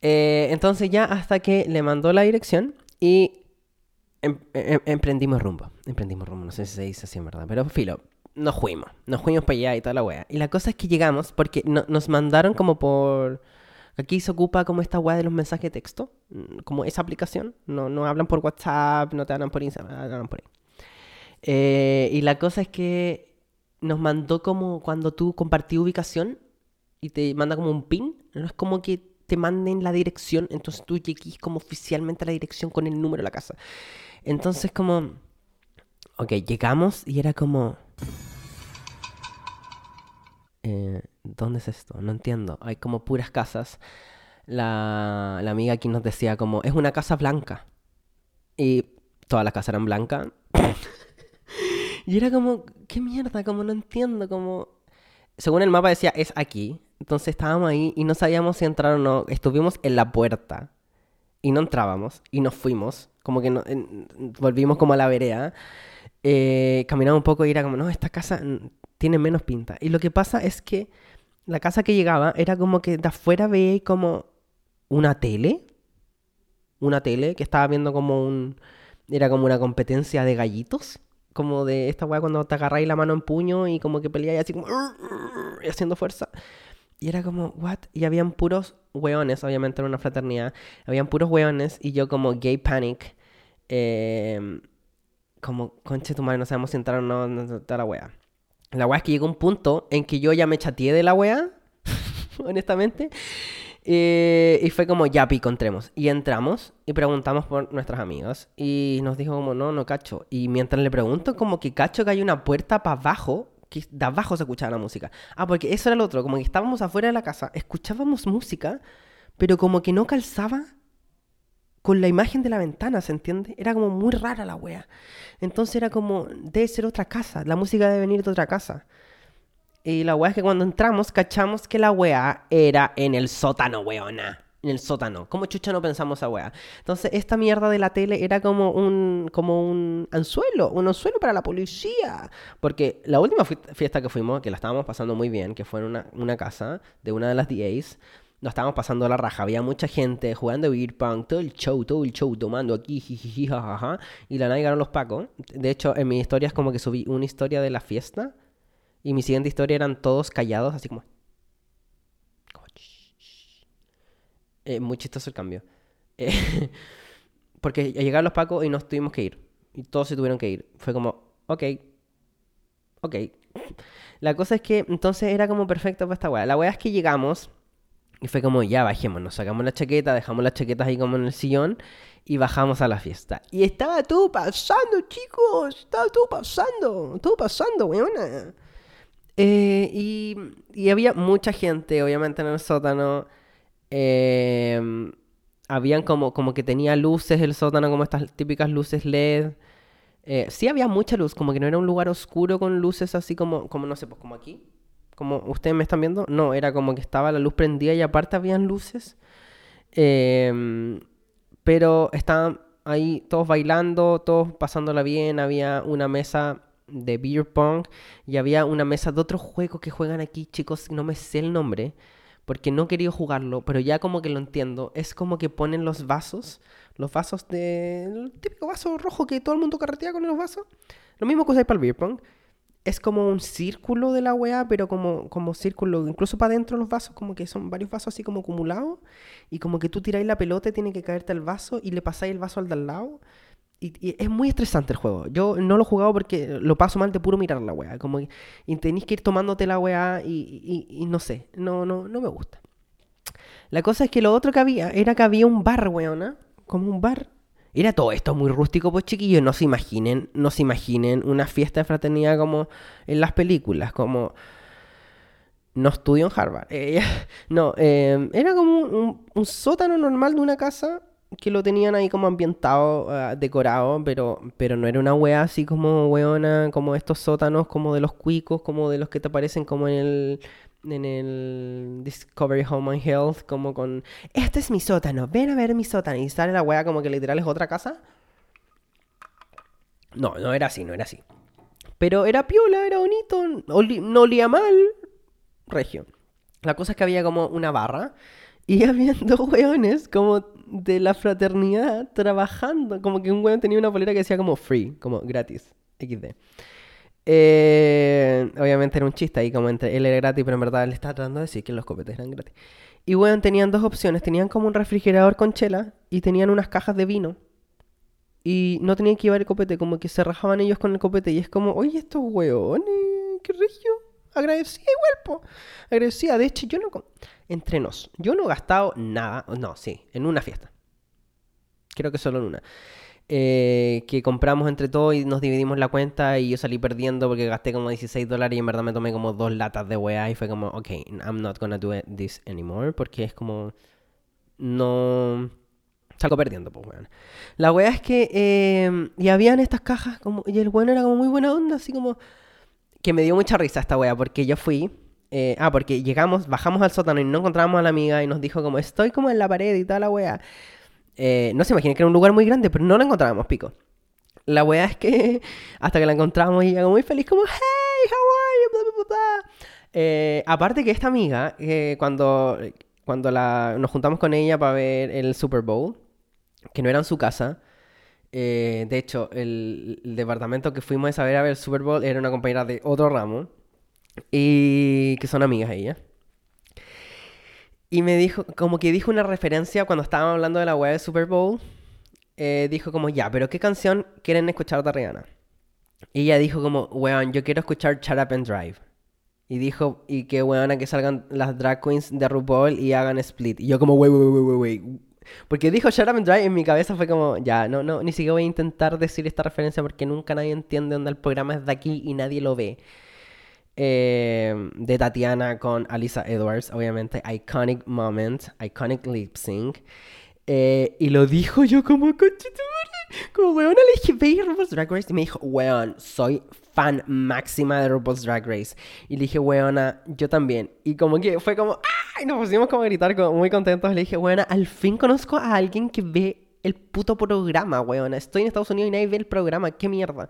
Eh, entonces ya hasta que le mandó la dirección y em, em, emprendimos rumbo. Emprendimos rumbo, no sé si se dice así en verdad, pero filo, nos fuimos. Nos fuimos para allá y toda la wea. Y la cosa es que llegamos porque nos mandaron como por... Aquí se ocupa como esta wea de los mensajes de texto, mm, como esa aplicación. No, no hablan por WhatsApp, no te hablan por Instagram, hablan por ahí. Eh, y la cosa es que nos mandó como cuando tú compartí ubicación y te manda como un pin. No es como que te manden la dirección, entonces tú llegues como oficialmente a la dirección con el número de la casa. Entonces como, ok, llegamos y era como... ¿Dónde es esto? No entiendo. Hay como puras casas. La, la amiga aquí nos decía como, es una casa blanca. Y todas las casas eran blancas. y era como, ¿qué mierda? Como no entiendo, como... Según el mapa decía, es aquí. Entonces estábamos ahí y no sabíamos si entrar o no. Estuvimos en la puerta y no entrábamos y nos fuimos. Como que no, volvimos como a la vereda. Eh, caminamos un poco y era como, no, esta casa tiene menos pinta. Y lo que pasa es que la casa que llegaba era como que de afuera veía como una tele. Una tele que estaba viendo como un... Era como una competencia de gallitos. Como de esta weá cuando te agarráis la mano en puño y como que peleáis así como... Y haciendo fuerza. Y era como, what? Y habían puros weones, obviamente en una fraternidad. Habían puros weones y yo como gay panic. Eh, como, conche tu madre, no sabemos si entrar o no, no, la wea. La weá es que llegó un punto en que yo ya me chateé de la weá, honestamente. Eh, y fue como, ya pico, entremos. Y entramos y preguntamos por nuestras amigas. Y nos dijo como, no, no cacho. Y mientras le pregunto, como que cacho que hay una puerta para abajo, que de abajo se escuchaba la música. Ah, porque eso era lo otro, como que estábamos afuera de la casa, escuchábamos música, pero como que no calzaba con la imagen de la ventana, ¿se entiende? Era como muy rara la wea. Entonces era como, debe ser otra casa, la música debe venir de otra casa. Y la wea es que cuando entramos, cachamos que la wea era en el sótano, weona. En el sótano. ¿Cómo chucha no pensamos esa wea? Entonces, esta mierda de la tele era como un, como un anzuelo, un anzuelo para la policía. Porque la última fiesta que fuimos, que la estábamos pasando muy bien, que fue en una, una casa de una de las DAs, nos estábamos pasando la raja. Había mucha gente jugando beer punk, todo el show, todo el show, tomando aquí, jiji, jajaja. Y la nada llegaron los pacos. De hecho, en mi historia es como que subí una historia de la fiesta. Y mi siguiente historia eran todos callados, así como. Eh, muy chistoso el cambio. Eh, porque llegaron los pacos y nos tuvimos que ir. Y todos se tuvieron que ir. Fue como, ok. Ok. La cosa es que entonces era como perfecto para esta weá. La weá es que llegamos y fue como, ya bajemos, nos sacamos la chaqueta, dejamos las chaquetas ahí como en el sillón y bajamos a la fiesta. Y estaba todo pasando, chicos, estaba todo pasando, todo pasando, weona. Eh, y, y, había mucha gente, obviamente, en el sótano. Eh, habían como, como que tenía luces el sótano, como estas típicas luces LED. Eh, sí había mucha luz, como que no era un lugar oscuro con luces así como, como no sé, pues como aquí como ustedes me están viendo, no, era como que estaba la luz prendida y aparte habían luces. Em, pero estaban ahí todos bailando, todos pasándola bien, había una mesa de beer pong y había una mesa de otro juego que juegan aquí, chicos, no me sé el nombre, porque no quería jugarlo, pero ya como que lo entiendo, es como que ponen los vasos, los vasos de... típico vaso rojo que todo el mundo carretea con los vasos, lo mismo que usáis para el beer pong, es como un círculo de la weá, pero como, como círculo, incluso para adentro los vasos, como que son varios vasos así como acumulados, y como que tú tiráis la pelota y tiene que caerte al vaso y le pasáis el vaso al de al lado. Y, es muy estresante el juego. Yo no lo he jugado porque lo paso mal de puro mirar la weá. Como y tenéis que ir tomándote la weá y, y, no sé, no, no, no me gusta. La cosa es que lo otro que había era que había un bar, weona, como un bar era todo esto muy rústico, pues chiquillos, no se imaginen, no se imaginen una fiesta de fraternidad como en las películas, como... No estudio en Harvard. Eh, no, em, era como un, sótano normal de una casa que lo tenían ahí como ambientado, ah, decorado, pero, pero no era una wea así como weona, como estos sótanos, como de los cuicos, como de los que te aparecen como en el en el Discovery Home and Health, como con, este es mi sótano, ven a ver mi sótano. Y sale la wea como que literal es otra casa. No, no era así, no era así. Pero era piola, era bonito, no olía mal. Regio. La cosa es que había como una barra y había dos weones como de la fraternidad trabajando. Como que un weón tenía una polera que decía como free, como gratis, XD. Eh, obviamente era un chiste ahí, como entre él era gratis, pero en verdad él estaba tratando de decir que los copetes eran gratis. Y bueno, tenían dos opciones: tenían como un refrigerador con chela y tenían unas cajas de vino. Y no tenían que llevar el copete, como que se rajaban ellos con el copete. Y es como, oye, estos hueones, qué regio. Agradecida igual, po. Agradecida. De hecho, yo no. Entre nos, yo no he gastado nada. No, sí, en una fiesta. Creo que solo en una. Eh, que compramos entre todos y nos dividimos la cuenta y yo salí perdiendo porque gasté como 16 dólares y en verdad me tomé como dos latas de weá y fue como, ok, I'm not gonna do this anymore porque es como, no, salgo perdiendo, pues weón. La weá es que, eh, y habían estas cajas como, y el bueno era como muy buena onda, así como, que me dio mucha risa esta weá porque yo fui, eh, ah, porque llegamos, bajamos al sótano y no encontramos a la amiga y nos dijo como, estoy como en la pared y toda la weá. Eh, no se imaginen que era un lugar muy grande, pero no la encontrábamos, pico. La weá es que hasta que la encontramos y llegó muy feliz, como, hey, how are you, eh, aparte que esta amiga, eh, cuando, cuando la, nos juntamos con ella para ver el Super Bowl, que no era en su casa, de hecho, el, el, departamento que fuimos a ver a ver el Super Bowl era una compañera de otro ramo, y que son amigas ella. Y me dijo, como que dijo una referencia cuando estábamos hablando de la web de Super Bowl. Eh, dijo como, ya, pero ¿qué canción quieren escuchar de Rihanna? Y ella dijo como, weón, yo quiero escuchar Shut Up and Drive. Y dijo, y que weón, a que salgan las drag queens de RuPaul y hagan split. Y yo como, wey, wey, wey, wey, wey. Porque dijo Shut Up and Drive en mi cabeza fue como, ya, no, no, ni siquiera voy a intentar decir esta referencia porque nunca nadie entiende dónde el programa es de aquí y nadie lo ve. Eh, de Tatiana con Alisa Edwards, obviamente, Iconic Moment, Iconic Lip Sync. Eh, y lo dijo yo como, como weón, le dije, RuPaul's Drag Race. Y me dijo, weón, soy fan máxima de RuPaul's Drag Race. Y le dije, weona, yo también. Y como que fue como, ¡ay! Nos pusimos como a gritar, como muy contentos. Le dije, weona, al fin conozco a alguien que ve el puto programa, weona. Estoy en Estados Unidos y nadie ve el programa, qué mierda.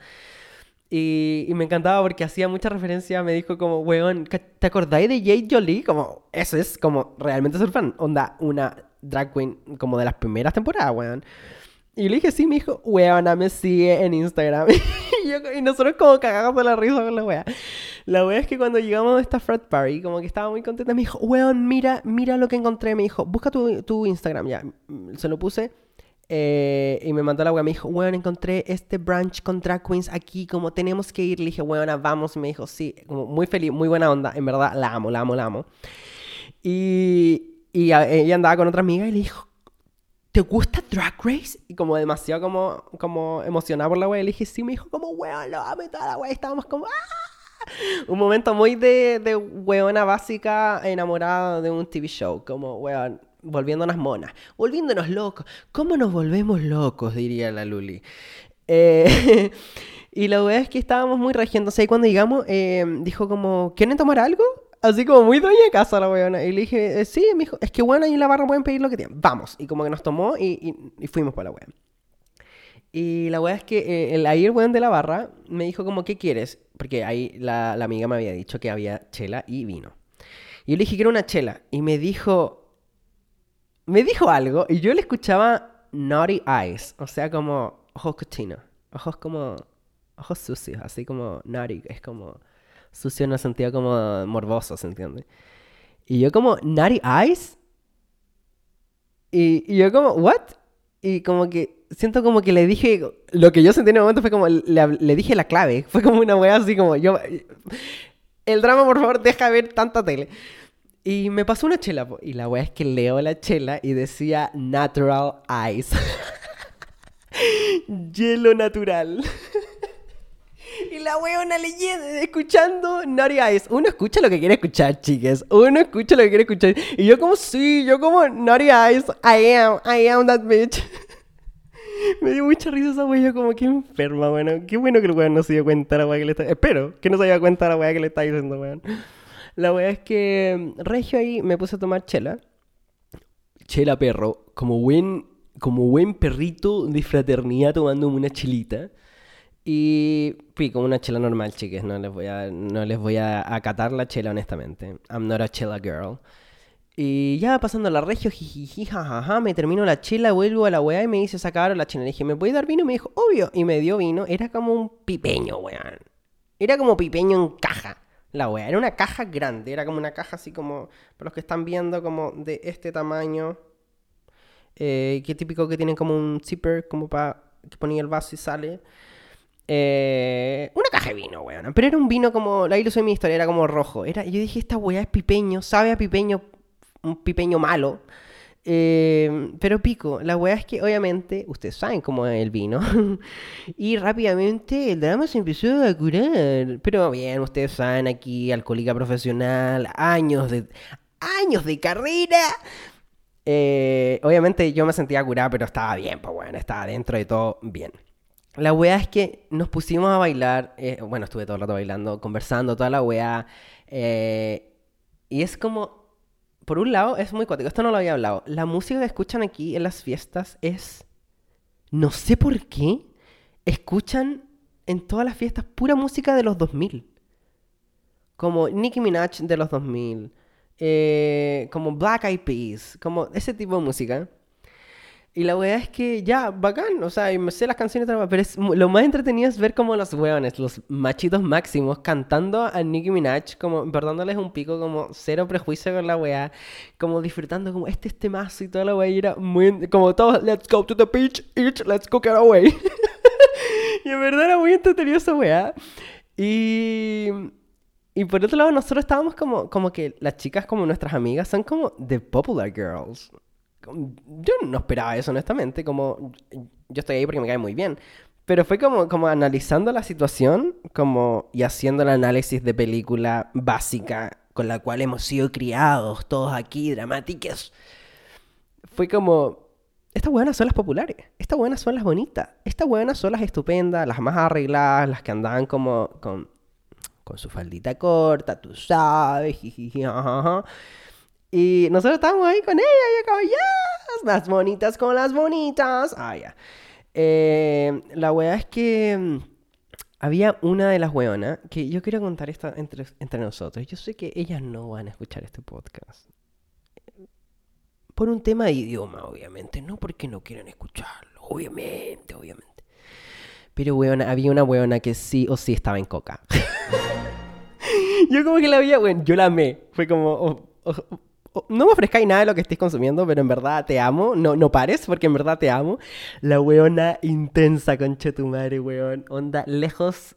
Y, me encantaba porque hacía mucha referencia, me dijo como, weón, ¿te acordáis de Jade Jolie? Como, eso es como realmente ser fan. Onda, una drag queen como de las primeras temporadas, weón. Y le dije, sí, me dijo, weona, me sigue en Instagram. y, nosotros como cagamos de la risa con la wea. La wea es que cuando llegamos a esta frat party, como que estaba muy contenta, me dijo, weón, mira, mira lo que encontré. Me dijo, busca tu, tu Instagram, ya. Se lo puse eh, y me mandó la wea, me dijo, weón, encontré este brunch con drag queens aquí, como tenemos que ir. Le dije, weona, vamos. Y me dijo, sí, como muy feliz, muy buena onda. En verdad, la amo, la amo, la amo. Y, y ella andaba con otra amiga y le dijo, ¿te gusta Drag Race? Y como demasiado como, como emocionada por la wea, le dije, sí, me dijo, como, weón, lo amo y toda la wea. Y estábamos como, ¡ah! Un momento muy de, de weona básica enamorada de un TV show, como, weón volviéndonos monas, volviéndonos locos. ¿Cómo nos volvemos locos? Diría la Luli. Eh, y la verdad es que estábamos muy regiendo. Y cuando llegamos, eh, dijo como, ¿quieren tomar algo? Así como muy doña de casa la weona. Y le dije, eh, sí, me dijo, es que bueno, ahí en la barra pueden pedir lo que tienen. Vamos. Y como que nos tomó y, fuimos para la weón. Y la weá es que el ahí el weón de la barra me dijo como, ¿qué quieres? Porque ahí la, la, amiga me había dicho que había chela y vino. Y yo le dije que era una chela. Y me dijo, me dijo algo y yo le escuchaba naughty eyes, o sea, como ojos cochinos, ojos como, ojos sucios, así como naughty, es como sucio en el sentido como morboso, ¿se entiende? Y yo como, naughty eyes? Y, yo como, ¿what? Y como que siento como que le dije, lo que yo sentí en el momento fue como, le, dije la clave, fue como una wea así como, yo, el drama, por favor, deja ver tanta tele. Y me pasó una chela, y la weá es que leo la chela y decía Natural Ice. Hielo natural. y la weona leyendo, escuchando Naughty Ice. Uno escucha lo que quiere escuchar, chicas. Uno escucha lo que quiere escuchar. Y yo como, sí, yo como Naughty Ice. I am, I am that bitch. Me dio mucha risa esa wea, como que enferma, bueno. Qué bueno que el weón no se dio cuenta de la wea que le está... Espero que no se haya cuenta de la wea que le está diciendo, weón. La wea es que mm, Regio ahí me puse a tomar chela. Chela perro, como buen, como buen perrito de fraternidad tomándome una chelita. Y fui como una chela normal, chiques, no les voy a, no les voy a acatar la chela, honestamente. I'm not a chela girl. Y ya pasando la regio, jijiji, jajaja, me termino la chela, vuelvo a la weá y me dice, sacaron la chela. Le dije, ¿me puedes dar vino? Y me dijo, obvio. Y me dio vino. Era como un pipeño, weón. Era como pipeño en caja la wea. Era una caja grande, era como una caja así como, para los que están viendo, como de este tamaño. Eh, que típico que tienen como un zipper, como para que ponía el vaso y sale. Eh, una caja de vino, weón. Pero era un vino como, la ilusión de mi historia era como rojo. Era, yo dije, esta weá es pipeño, sabe a pipeño, un pipeño malo. Eh, pero pico, la weá es que obviamente ustedes saben cómo es el vino. y rápidamente el drama se empezó a curar. Pero bien, ustedes saben aquí, alcohólica profesional, años de, años de carrera. Eh, obviamente yo me sentía curada, pero estaba bien, pues bueno, estaba dentro de todo bien. La weá es que nos pusimos a bailar, eh, bueno, estuve todo el rato bailando, conversando, toda la weá. y es como por un lado, es muy cuático. Esto no lo había hablado. La música que escuchan aquí en las fiestas es. No sé por qué. Escuchan en todas las fiestas pura música de los 2000. Como Nicki Minaj de los 2000. Eh, como Black Eyed Peas. Como ese tipo de música. Y la weá es que ya, bacán, o sea, me sé las canciones, pero es, lo más entretenido es ver como los weones, los machitos máximos, cantando a Nicki Minaj, como dándoles un pico, como cero prejuicio con la weá, como disfrutando como este este mazo y toda la weá, y era muy, como todos, let's go to the beach, each, let's go get away. y en verdad era muy entretenido esa weá. Y, y por otro lado, nosotros estábamos como, como que las chicas, como nuestras amigas, son como the popular girls. Yo no esperaba eso, honestamente. Como yo estoy ahí porque me cae muy bien. Pero fue como, como analizando la situación como, y haciendo el análisis de película básica con la cual hemos sido criados todos aquí, dramáticos. Fue como, estas buenas son las populares, estas buenas son las bonitas, estas buenas son las estupendas, las más arregladas, las que andaban como con, con su faldita corta, tú sabes, Y nosotros estábamos ahí con ella y como, yes, las bonitas con las bonitas. Ah, ya. Eh, la wea es que mm, había una de las weonas que yo quiero contar esto entre, entre nosotros. Yo sé que ellas no van a escuchar este podcast por un tema de idioma, obviamente, no porque no quieran escucharlo, obviamente, obviamente. Pero, weona, había una weona que sí o sí estaba en coca. yo como que la veía, bueno, yo la amé. Fue como, oh, oh, no me ofrezcáis nada de lo que estés consumiendo, pero en verdad te amo. No, no pares, porque en verdad te amo. La weona intensa, concha tu madre, weón. Onda, lejos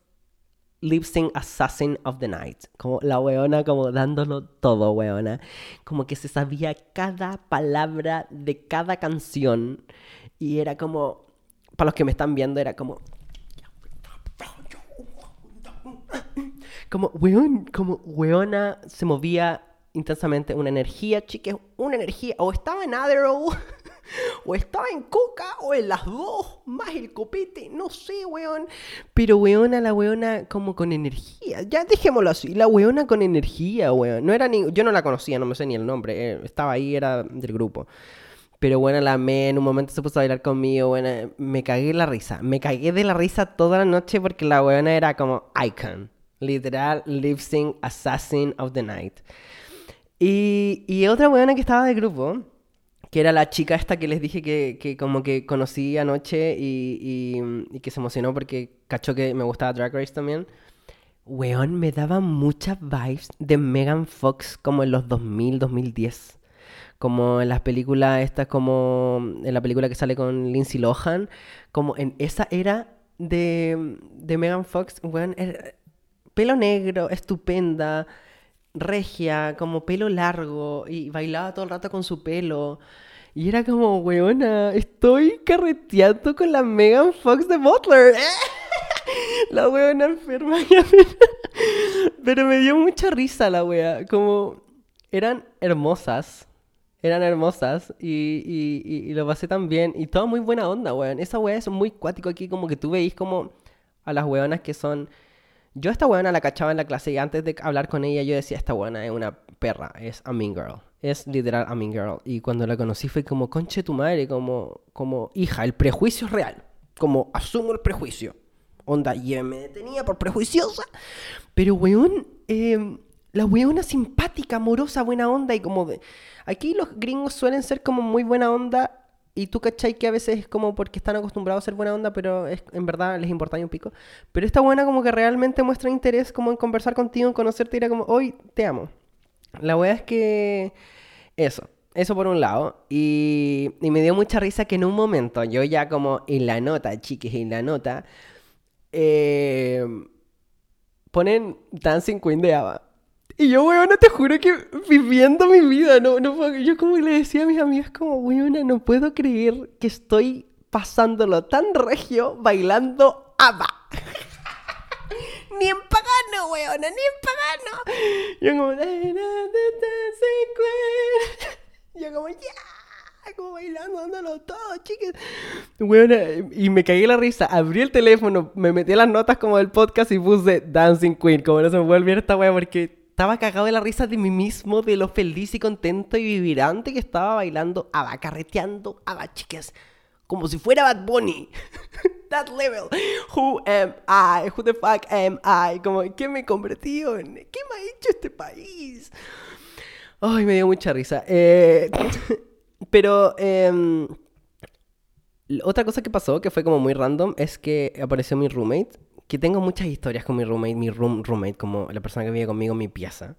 Lip Assassin of the Night. Como la weona, como dándolo todo, weona. Como que se sabía cada palabra de cada canción. Y era como, para los que me están viendo, era como... Como, weón, como weona se movía intensamente una energía, chiques, una energía. O estaba en Adderall o estaba en coca o en las dos, más el copete, no sé, weón. Pero weona, la weona como con energía. Ya dejémoslo así, la weona con energía, weón. No era ni... Yo no la conocía, no me sé ni el nombre. Eh, estaba ahí, era del grupo. Pero bueno, la me en un momento se puso a bailar conmigo, bueno, me cagué la risa. Me cagué de la risa toda la noche porque la weona era como icon. Literal, lip sync assassin of the night. Y, y otra weona que estaba del grupo, que era la chica esta que les dije que, como que conocí anoche y, que se emocionó porque cachó que me gustaba Drag Race también. Weón, me daba muchas vibes de Megan Fox como en los 2000, 2010. Como en las películas estas, como en la película que sale con Lindsay Lohan. Como en esa era de, de Megan Fox, weón, pelo negro, estupenda regia, como pelo largo, y bailaba todo el rato con su pelo. Y era como, weona, estoy carreteando con la Megan Fox de Butler. la weona enferma. Pero me dio mucha risa la wea. Como, eran hermosas. Eran hermosas y, y, lo pasé tan bien. Y toda muy buena onda, weón. Esa wea es muy cuático aquí, como que tú veis como a las weonas que son yo esta buena la cachaba en la clase y antes de hablar con ella yo decía, esta buena es una perra, es a mean girl. Es literal a mean girl. Y cuando la conocí fue como, conche tu madre, como, como, hija, el prejuicio es real. Como, asumo el prejuicio. Onda, y me detenía por prejuiciosa. Pero, weón, eh, la weona simpática, amorosa, buena onda y como de... Aquí los gringos suelen ser como muy buena onda y tú cachai que a veces es como porque están acostumbrados a ser buena onda, pero es, en verdad les importa un pico. Pero esta buena como que realmente muestra interés como en conversar contigo, en conocerte y era como, hoy te amo. La wea es que... Eso. Eso por un lado. Y, y, me dio mucha risa que en un momento, yo ya como en la nota, chiques, en la nota, eh, ponen Dancing Queen de Ava. Y yo, weona, te juro que viviendo mi vida, no, no, yo como le decía a mis amigas, como, weona, no puedo creer que estoy pasándolo tan regio bailando ABBA. ni en pagano, weona, ni en pagano. Yo como, yo como, ya, como bailando, dándolo todo, chicas. Weona, y me caí la risa, abrí el teléfono, me metí las notas como del podcast y puse Dancing Queen, como no se me vuelve esta wea porque estaba cagado de la risa de mí mismo, de lo feliz y contento y vibrante que estaba bailando, abacarreteando, chicas, como si fuera Bad Bunny. That level. Who am I? Who the fuck am I? Como, ¿qué me he convertido en? ¿Qué me ha hecho este país? Ay, me dio mucha risa. Eh, pero em, otra cosa que pasó, que fue como muy random, es que apareció mi roommate que tengo muchas historias con mi roommate, mi room, roommate, como la persona que vive conmigo en mi pieza,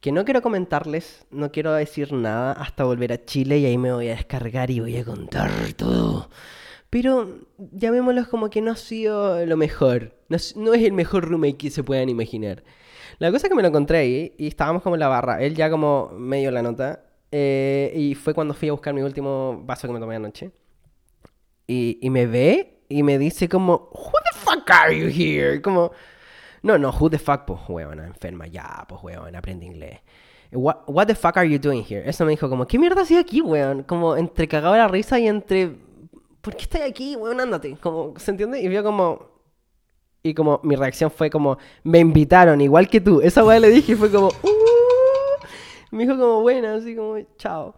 que no quiero comentarles, no quiero decir nada hasta volver a Chile y ahí me voy a descargar y voy a contar todo. Pero llamémoslo como que no ha sido lo mejor. No no es el mejor roommate que se puedan imaginar. La cosa es que me lo encontré ahí y estábamos como en la barra. Él ya como medio la nota. eh, y fue cuando fui a buscar mi último vaso que me tomé anoche. Y me ve y me dice como, Who the fuck are you here? Como, no, no, who the fuck, pues huevona, enferma, ya, pues huevona, aprende inglés. What, what the fuck are you doing here? Eso me dijo como, ¿qué mierda hacía aquí, weón? Como entre cagaba la risa y entre, ¿por qué estás aquí, weón? Ándate. Como, ¿se entiende? Y vio como, y como mi reacción fue como, me invitaron, igual que tú. Esa weá le dije y fue como, "Uh". Me dijo como, bueno, así como, chao.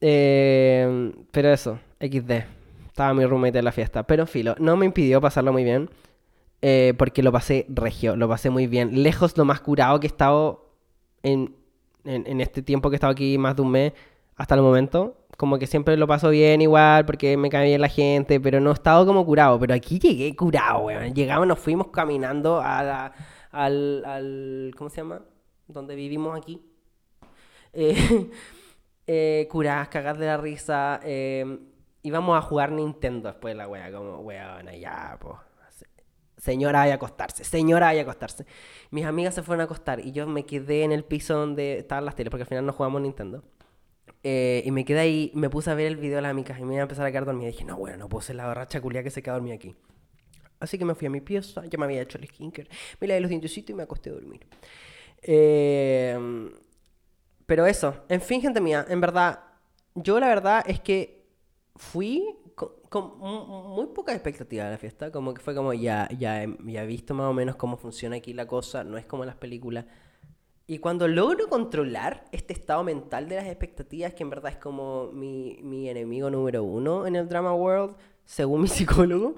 Eh, pero eso, XD. Estaba mi roommate en la fiesta. Pero filo, no me impidió pasarlo muy bien. eh, porque lo pasé regio, lo pasé muy bien. Lejos lo más curado que he estado en, en, este tiempo que he estado aquí, más de un mes, hasta el momento. Como que siempre lo paso bien igual, porque me cae bien la gente, pero no he estado como curado. Pero aquí llegué curado, weón. Llegamos, nos fuimos caminando a al, al... ¿Cómo se llama? Donde vivimos aquí. Eh, eh, de la risa. eh, íbamos a jugar Nintendo después de la wea, como, weón, ya, pues. Señora, vaya a acostarse. Señora, vaya a acostarse. Mis amigas se fueron a acostar y yo me quedé en el piso donde estaban las teles, porque al final no jugamos Nintendo. Eh, y me quedé ahí, me puse a ver el video de las amigas y me iba a empezar a quedar dormida. Y dije, no, bueno, no puedo ser la borracha culia que se queda dormida aquí. Así que me fui a mi pieza, ya me había hecho el skincare, me lavé los dientecitos y me acosté a dormir. Eh, pero eso, en fin, gente mía, en verdad, yo la verdad es que fui con, con mu- muy poca expectativa a la fiesta, como que fue como ya, ya, he- ya visto más o menos cómo funciona aquí la cosa, no es como en las películas. Y cuando logro controlar este estado mental de las expectativas, que en verdad es como mi, mi enemigo número uno en el drama world, según mi psicólogo,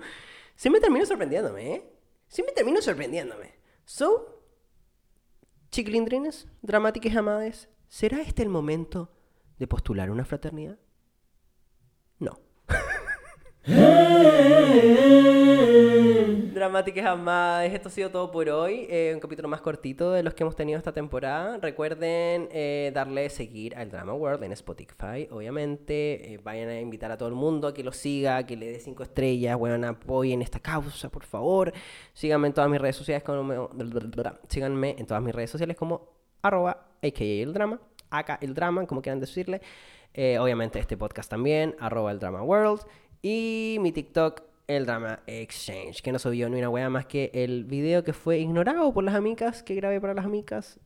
sí me termino sorprendiéndome, ¿eh? Sí me termino sorprendiéndome. So, chiquilindrines, dramáticas amades, ¿será este el momento de postular una fraternidad? No. Dramáticas amadas, esto ha sido todo por hoy. eh, un capítulo más cortito de los que hemos tenido esta temporada. Recuerden eh, darle seguir al Drama World en Spotify, obviamente. eh, vayan a invitar a todo el mundo a que lo siga, que le dé cinco estrellas. Bueno, apoyen esta causa, por favor. Síganme en todas mis redes sociales como. Síganme en todas mis redes sociales como arroba aka el drama, acá el drama, como quieran decirle. Eh, obviamente este podcast también, arroba el drama world. Y mi TikTok, el drama exchange, que no subió ni una wea más que el video que fue ignorado por las amigas, que grabé para las amigas.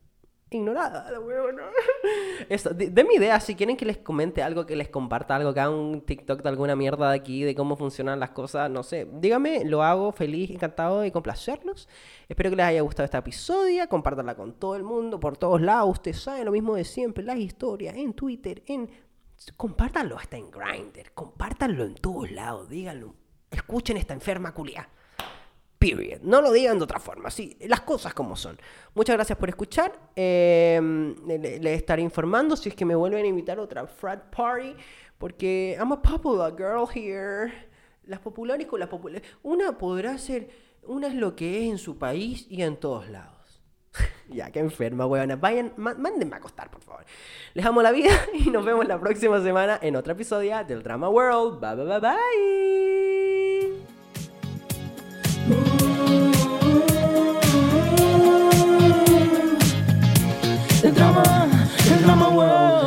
Ignorada, la huevona. Eso, de, mi idea, si quieren que les comente algo, que les comparta algo, que haga un TikTok de alguna mierda de aquí, de cómo funcionan las cosas, no sé. Dígame, lo hago feliz, encantado de complacerlos. Espero que les haya gustado esta episodio. Compártanla con todo el mundo, por todos lados. Ustedes saben lo mismo de siempre. Las historias, en Twitter, en. Compártanlo hasta en Grindr. Compártanlo en todos lados. Díganlo. Escuchen esta enferma culia. Period. No lo digan de otra forma. Sí, las cosas como son. Muchas gracias por escuchar. Eh, le, le estaré informando si es que me vuelven a invitar a otra frat party. Porque I'm a popular girl here. Las populares con las populares. Una podrá ser. Una es lo que es en su país y en todos lados. ya, qué enferma, huevona. Vayan, mándenme a acostar, por favor. Les amo la vida y nos vemos la próxima semana en otro episodio del Drama World. Bye, bye, bye, bye. The drama, the drama world.